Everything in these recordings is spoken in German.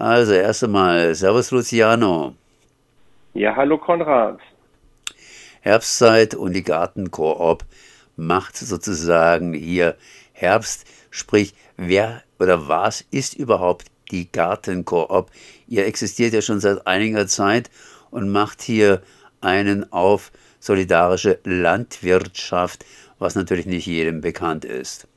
Also erst einmal, Servus Luciano. Ja, hallo Konrad. Herbstzeit und die Gartenkoop macht sozusagen hier Herbst, sprich, wer oder was ist überhaupt die Gartenkoop? Ihr existiert ja schon seit einiger Zeit und macht hier einen auf solidarische Landwirtschaft, was natürlich nicht jedem bekannt ist.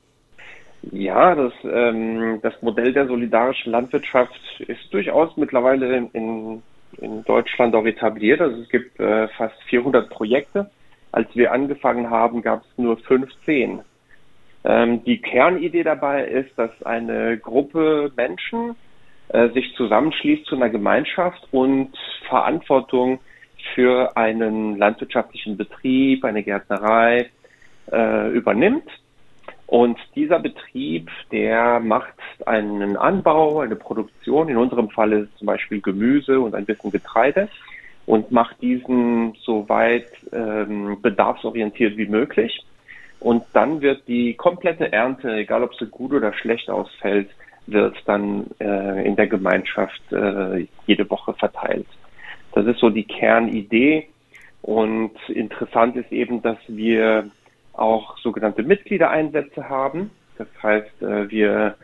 Ja, das, ähm, das Modell der solidarischen Landwirtschaft ist durchaus mittlerweile in, in Deutschland auch etabliert. Also es gibt äh, fast 400 Projekte. Als wir angefangen haben, gab es nur 15. Ähm, die Kernidee dabei ist, dass eine Gruppe Menschen äh, sich zusammenschließt zu einer Gemeinschaft und Verantwortung für einen landwirtschaftlichen Betrieb, eine Gärtnerei äh, übernimmt. Und dieser Betrieb, der macht einen Anbau, eine Produktion, in unserem Fall ist zum Beispiel Gemüse und ein bisschen Getreide und macht diesen so weit ähm, bedarfsorientiert wie möglich. Und dann wird die komplette Ernte, egal ob sie gut oder schlecht ausfällt, wird dann äh, in der Gemeinschaft äh, jede Woche verteilt. Das ist so die Kernidee. Und interessant ist eben, dass wir auch sogenannte Mitgliedereinsätze haben. Das heißt, äh, wir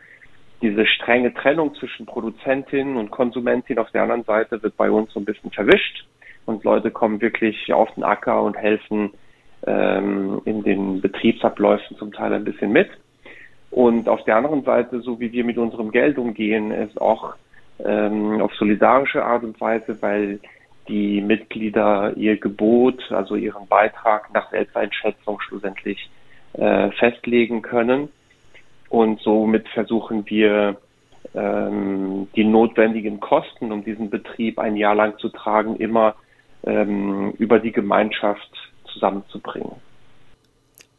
diese strenge Trennung zwischen Produzentin und Konsumentin auf der anderen Seite wird bei uns so ein bisschen verwischt und Leute kommen wirklich auf den Acker und helfen ähm, in den Betriebsabläufen zum Teil ein bisschen mit. Und auf der anderen Seite, so wie wir mit unserem Geld umgehen, ist auch ähm, auf solidarische Art und Weise, weil die Mitglieder ihr Gebot, also ihren Beitrag nach Selbsteinschätzung schlussendlich äh, festlegen können. Und somit versuchen wir, ähm, die notwendigen Kosten, um diesen Betrieb ein Jahr lang zu tragen, immer ähm, über die Gemeinschaft zusammenzubringen.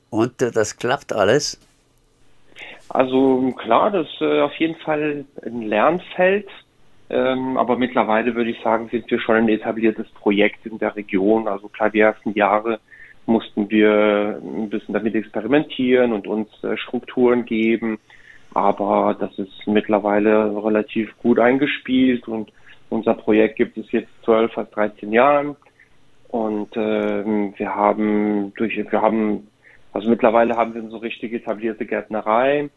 Und äh, das klappt alles? Also klar, das ist äh, auf jeden Fall ein Lernfeld. Ähm, aber mittlerweile würde ich sagen, sind wir schon ein etabliertes Projekt in der Region. Also klar, die ersten Jahre mussten wir ein bisschen damit experimentieren und uns äh, Strukturen geben. Aber das ist mittlerweile relativ gut eingespielt und unser Projekt gibt es jetzt zwölf, fast 13 Jahren. Und ähm, wir haben durch, wir haben, also mittlerweile haben wir so richtig etablierte Gärtnerei äh,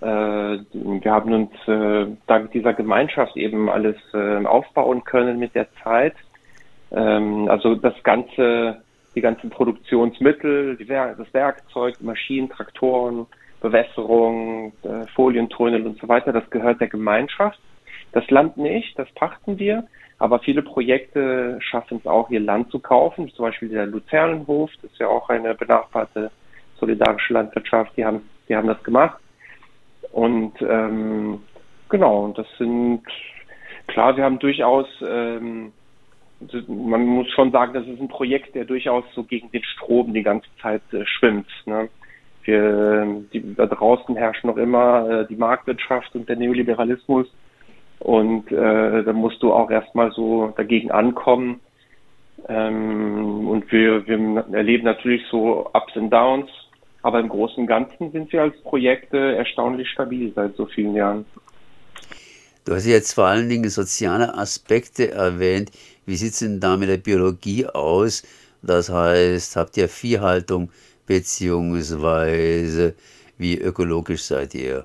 wir haben uns äh, dank dieser Gemeinschaft eben alles äh, aufbauen können mit der Zeit. Ähm, also das ganze, die ganzen Produktionsmittel, das Werkzeug, Maschinen, Traktoren, Bewässerung, äh, Folientunnel und so weiter, das gehört der Gemeinschaft. Das Land nicht, das pachten wir, aber viele Projekte schaffen es auch, ihr Land zu kaufen. Zum Beispiel der Luzernenhof, das ist ja auch eine benachbarte solidarische Landwirtschaft, die haben, die haben das gemacht. Und ähm, genau, das sind klar, wir haben durchaus, ähm, man muss schon sagen, das ist ein Projekt, der durchaus so gegen den Strom die ganze Zeit äh, schwimmt. Ne? Wir, die, da draußen herrscht noch immer äh, die Marktwirtschaft und der Neoliberalismus. Und äh, da musst du auch erstmal so dagegen ankommen. Ähm, und wir, wir erleben natürlich so Ups und Downs. Aber im Großen und Ganzen sind wir als Projekte erstaunlich stabil seit so vielen Jahren. Du hast jetzt vor allen Dingen soziale Aspekte erwähnt. Wie sieht es denn da mit der Biologie aus? Das heißt, habt ihr Viehhaltung beziehungsweise wie ökologisch seid ihr?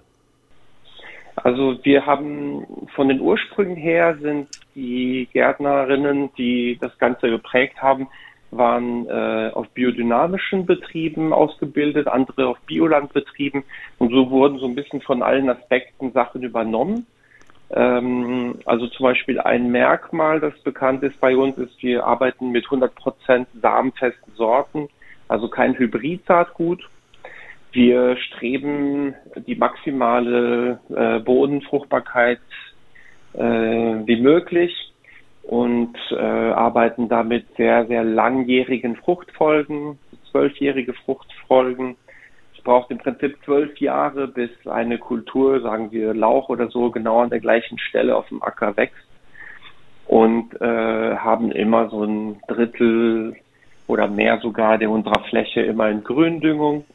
Also wir haben von den Ursprüngen her sind die Gärtnerinnen, die das Ganze geprägt haben, waren äh, auf biodynamischen Betrieben ausgebildet, andere auf Biolandbetrieben und so wurden so ein bisschen von allen Aspekten Sachen übernommen. Ähm, also zum Beispiel ein Merkmal, das bekannt ist bei uns, ist, wir arbeiten mit 100% samenfesten Sorten, also kein Hybrid-Saatgut. Wir streben die maximale äh, Bodenfruchtbarkeit äh, wie möglich und äh, arbeiten damit sehr, sehr langjährigen Fruchtfolgen, zwölfjährige Fruchtfolgen. Es braucht im Prinzip zwölf Jahre, bis eine Kultur, sagen wir Lauch oder so, genau an der gleichen Stelle auf dem Acker wächst und äh, haben immer so ein Drittel oder mehr sogar der unserer Fläche immer in Gründüngung.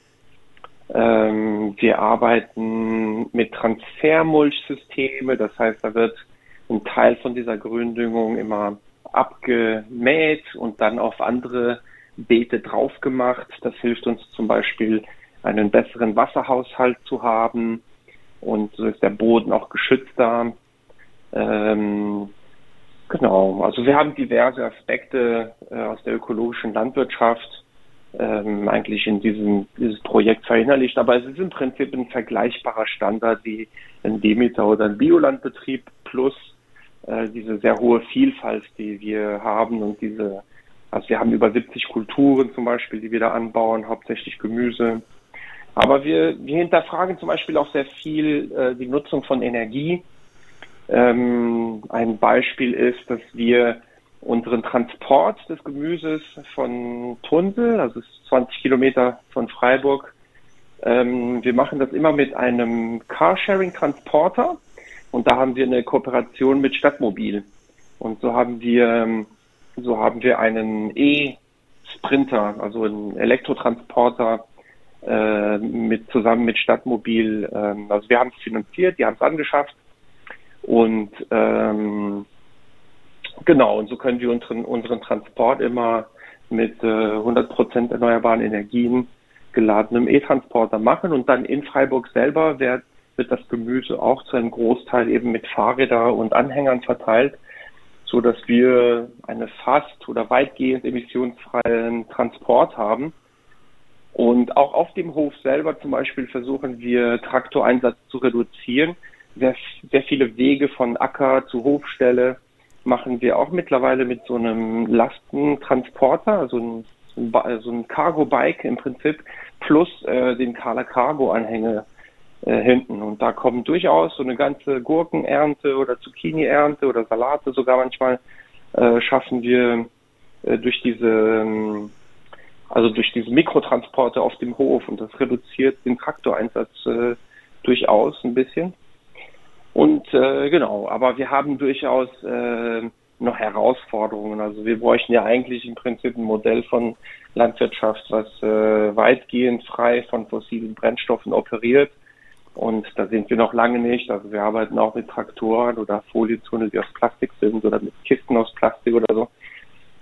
Ähm, wir arbeiten mit Transfermulchsysteme, das heißt, da wird einen Teil von dieser Gründüngung immer abgemäht und dann auf andere Beete drauf gemacht. Das hilft uns zum Beispiel, einen besseren Wasserhaushalt zu haben und so ist der Boden auch geschützter. Ähm, genau, also wir haben diverse Aspekte äh, aus der ökologischen Landwirtschaft ähm, eigentlich in diesem dieses Projekt verinnerlicht, aber es ist im Prinzip ein vergleichbarer Standard wie ein Demeter oder ein Biolandbetrieb plus äh, diese sehr hohe Vielfalt, die wir haben und diese, also wir haben über 70 Kulturen zum Beispiel, die wir da anbauen, hauptsächlich Gemüse. Aber wir, wir hinterfragen zum Beispiel auch sehr viel äh, die Nutzung von Energie. Ähm, ein Beispiel ist, dass wir unseren Transport des Gemüses von Tunsel, also 20 Kilometer von Freiburg, ähm, wir machen das immer mit einem Carsharing-Transporter. Und da haben wir eine Kooperation mit Stadtmobil. Und so haben wir, so haben wir einen E-Sprinter, also einen Elektrotransporter äh, mit zusammen mit Stadtmobil. Ähm, also wir haben es finanziert, die haben es angeschafft. Und ähm, genau, und so können wir unseren, unseren Transport immer mit äh, 100% erneuerbaren Energien geladenem E-Transporter machen und dann in Freiburg selber wird wird das Gemüse auch zu einem Großteil eben mit Fahrräder und Anhängern verteilt, so dass wir eine fast oder weitgehend emissionsfreien Transport haben. Und auch auf dem Hof selber zum Beispiel versuchen wir Traktoreinsatz zu reduzieren. Sehr, sehr viele Wege von Acker zu Hofstelle machen wir auch mittlerweile mit so einem Lastentransporter, also ein, so ein Cargo-Bike im Prinzip, plus äh, den Carla Cargo-Anhänger äh, hinten. Und da kommen durchaus so eine ganze Gurkenernte oder Zucchini-Ernte oder Salate sogar manchmal äh, schaffen wir äh, durch diese ähm, also durch diese Mikrotransporte auf dem Hof und das reduziert den Traktoreinsatz äh, durchaus ein bisschen. Und äh, genau, aber wir haben durchaus noch Herausforderungen. Also wir bräuchten ja eigentlich im Prinzip ein Modell von Landwirtschaft, was äh, weitgehend frei von fossilen Brennstoffen operiert und da sind wir noch lange nicht. Also wir arbeiten auch mit Traktoren oder Folienzone, die aus Plastik sind oder mit Kisten aus Plastik oder so.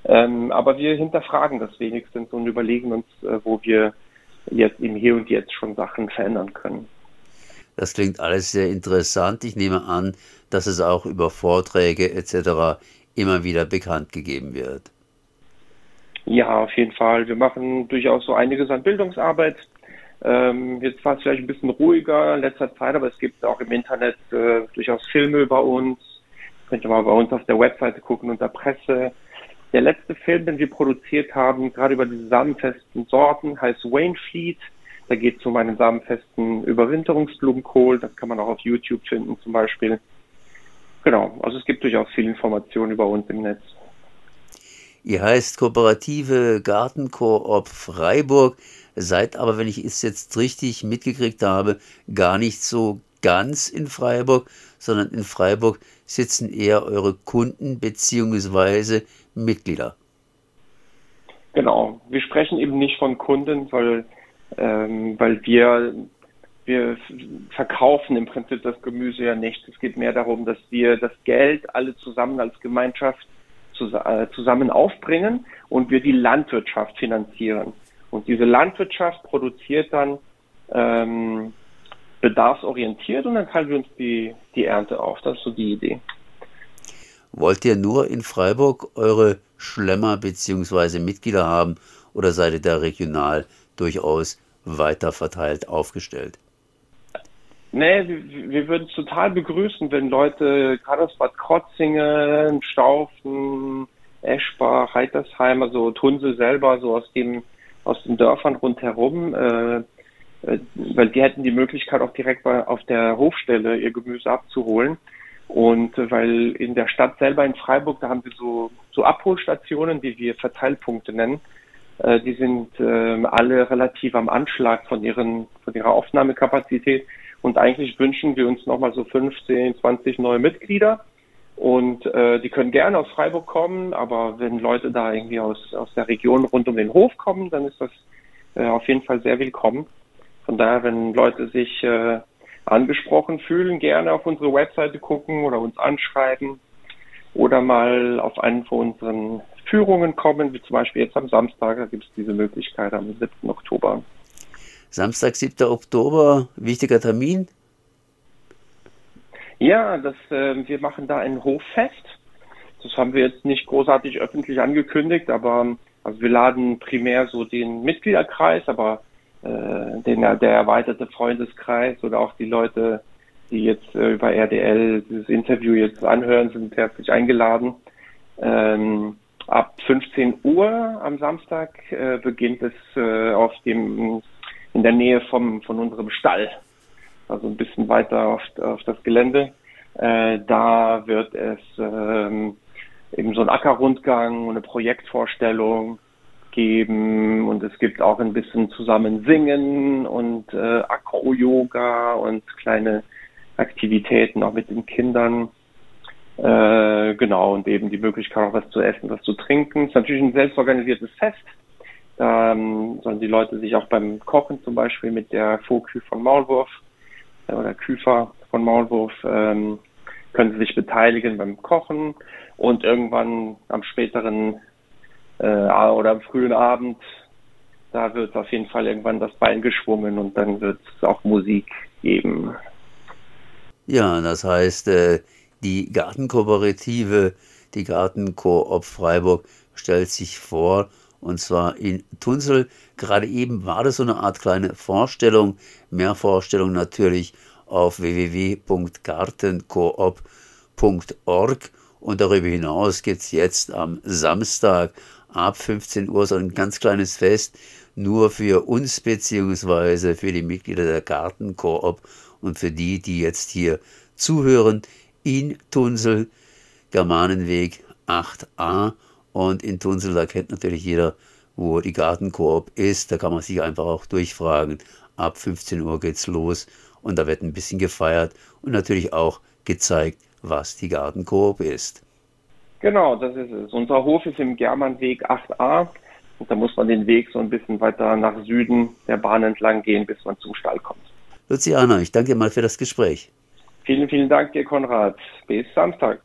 Ähm, aber wir hinterfragen das wenigstens und überlegen uns, äh, wo wir jetzt im Hier und Jetzt schon Sachen verändern können. Das klingt alles sehr interessant. Ich nehme an, dass es auch über Vorträge etc. immer wieder bekannt gegeben wird. Ja, auf jeden Fall. Wir machen durchaus so einiges an Bildungsarbeit. Ähm, jetzt war es vielleicht ein bisschen ruhiger in letzter Zeit, aber es gibt auch im Internet äh, durchaus Filme über uns. Könnt ihr mal bei uns auf der Webseite gucken unter Presse. Der letzte Film, den wir produziert haben, gerade über diese samenfesten Sorten, heißt Wayne Fleet. Da geht es um einen samenfesten Überwinterungsblumenkohl. Das kann man auch auf YouTube finden zum Beispiel. Genau, also es gibt durchaus viele Informationen über uns im Netz. Ihr heißt Kooperative Gartenkoop Freiburg seid aber, wenn ich es jetzt richtig mitgekriegt habe, gar nicht so ganz in Freiburg, sondern in Freiburg sitzen eher eure Kunden bzw. Mitglieder. Genau, wir sprechen eben nicht von Kunden, weil, ähm, weil wir, wir verkaufen im Prinzip das Gemüse ja nicht. Es geht mehr darum, dass wir das Geld alle zusammen als Gemeinschaft äh, zusammen aufbringen und wir die Landwirtschaft finanzieren. Und diese Landwirtschaft produziert dann ähm, bedarfsorientiert und dann teilen wir uns die, die Ernte auf. Das ist so die Idee. Wollt ihr nur in Freiburg eure Schlemmer bzw. Mitglieder haben oder seid ihr da regional durchaus weiter verteilt aufgestellt? Nee, wir, wir würden es total begrüßen, wenn Leute gerade aus Bad Krotzingen, Staufen, Eschbach, Heitersheim, also Tunse selber, so aus dem aus den Dörfern rundherum, äh, äh, weil die hätten die Möglichkeit auch direkt bei, auf der Hofstelle ihr Gemüse abzuholen. Und äh, weil in der Stadt selber in Freiburg, da haben wir so, so Abholstationen, die wir Verteilpunkte nennen. Äh, die sind äh, alle relativ am Anschlag von, ihren, von ihrer Aufnahmekapazität. Und eigentlich wünschen wir uns nochmal so 15, 20 neue Mitglieder. Und äh, die können gerne aus Freiburg kommen, aber wenn Leute da irgendwie aus, aus der Region rund um den Hof kommen, dann ist das äh, auf jeden Fall sehr willkommen. Von daher, wenn Leute sich äh, angesprochen fühlen, gerne auf unsere Webseite gucken oder uns anschreiben oder mal auf einen von unseren Führungen kommen, wie zum Beispiel jetzt am Samstag, da gibt es diese Möglichkeit am 7. Oktober. Samstag, 7. Oktober, wichtiger Termin? Ja, das, äh, wir machen da ein Hoffest. Das haben wir jetzt nicht großartig öffentlich angekündigt, aber also wir laden primär so den Mitgliederkreis, aber äh, den, der erweiterte Freundeskreis oder auch die Leute, die jetzt äh, über RDL dieses Interview jetzt anhören, sind herzlich eingeladen. Ähm, ab 15 Uhr am Samstag äh, beginnt es äh, auf dem in der Nähe vom von unserem Stall, also ein bisschen weiter auf, auf das Gelände. Äh, da wird es ähm, eben so ein Ackerrundgang und eine Projektvorstellung geben und es gibt auch ein bisschen zusammen singen und äh, Akro-Yoga und kleine Aktivitäten auch mit den Kindern. Äh, genau, und eben die Möglichkeit auch was zu essen, was zu trinken. Es ist natürlich ein selbstorganisiertes Fest. Da ähm, sollen die Leute sich auch beim Kochen zum Beispiel mit der Fokü von Maulwurf oder Küfer von Maulwurf ähm, können sie sich beteiligen beim Kochen und irgendwann am späteren äh, oder am frühen Abend, da wird auf jeden Fall irgendwann das Bein geschwungen und dann wird es auch Musik geben. Ja, das heißt, äh, die Gartenkooperative, die Gartenkoop Freiburg stellt sich vor, und zwar in Tunsel. Gerade eben war das so eine Art kleine Vorstellung, mehr Vorstellung natürlich auf www.gartenkoop.org. Und darüber hinaus gibt es jetzt am Samstag ab 15 Uhr so ein ganz kleines Fest nur für uns beziehungsweise für die Mitglieder der Gartenkoop und für die, die jetzt hier zuhören in Tunsel, Germanenweg 8a. Und in Tunsel, da kennt natürlich jeder, wo die Gartenkoop ist. Da kann man sich einfach auch durchfragen. Ab 15 Uhr geht's los und da wird ein bisschen gefeiert und natürlich auch gezeigt, was die Gartenkoop ist. Genau, das ist es. Unser Hof ist im Germanweg 8a und da muss man den Weg so ein bisschen weiter nach Süden der Bahn entlang gehen, bis man zum Stall kommt. Luciana, ich danke dir mal für das Gespräch. Vielen, vielen Dank dir, Konrad. Bis Samstag.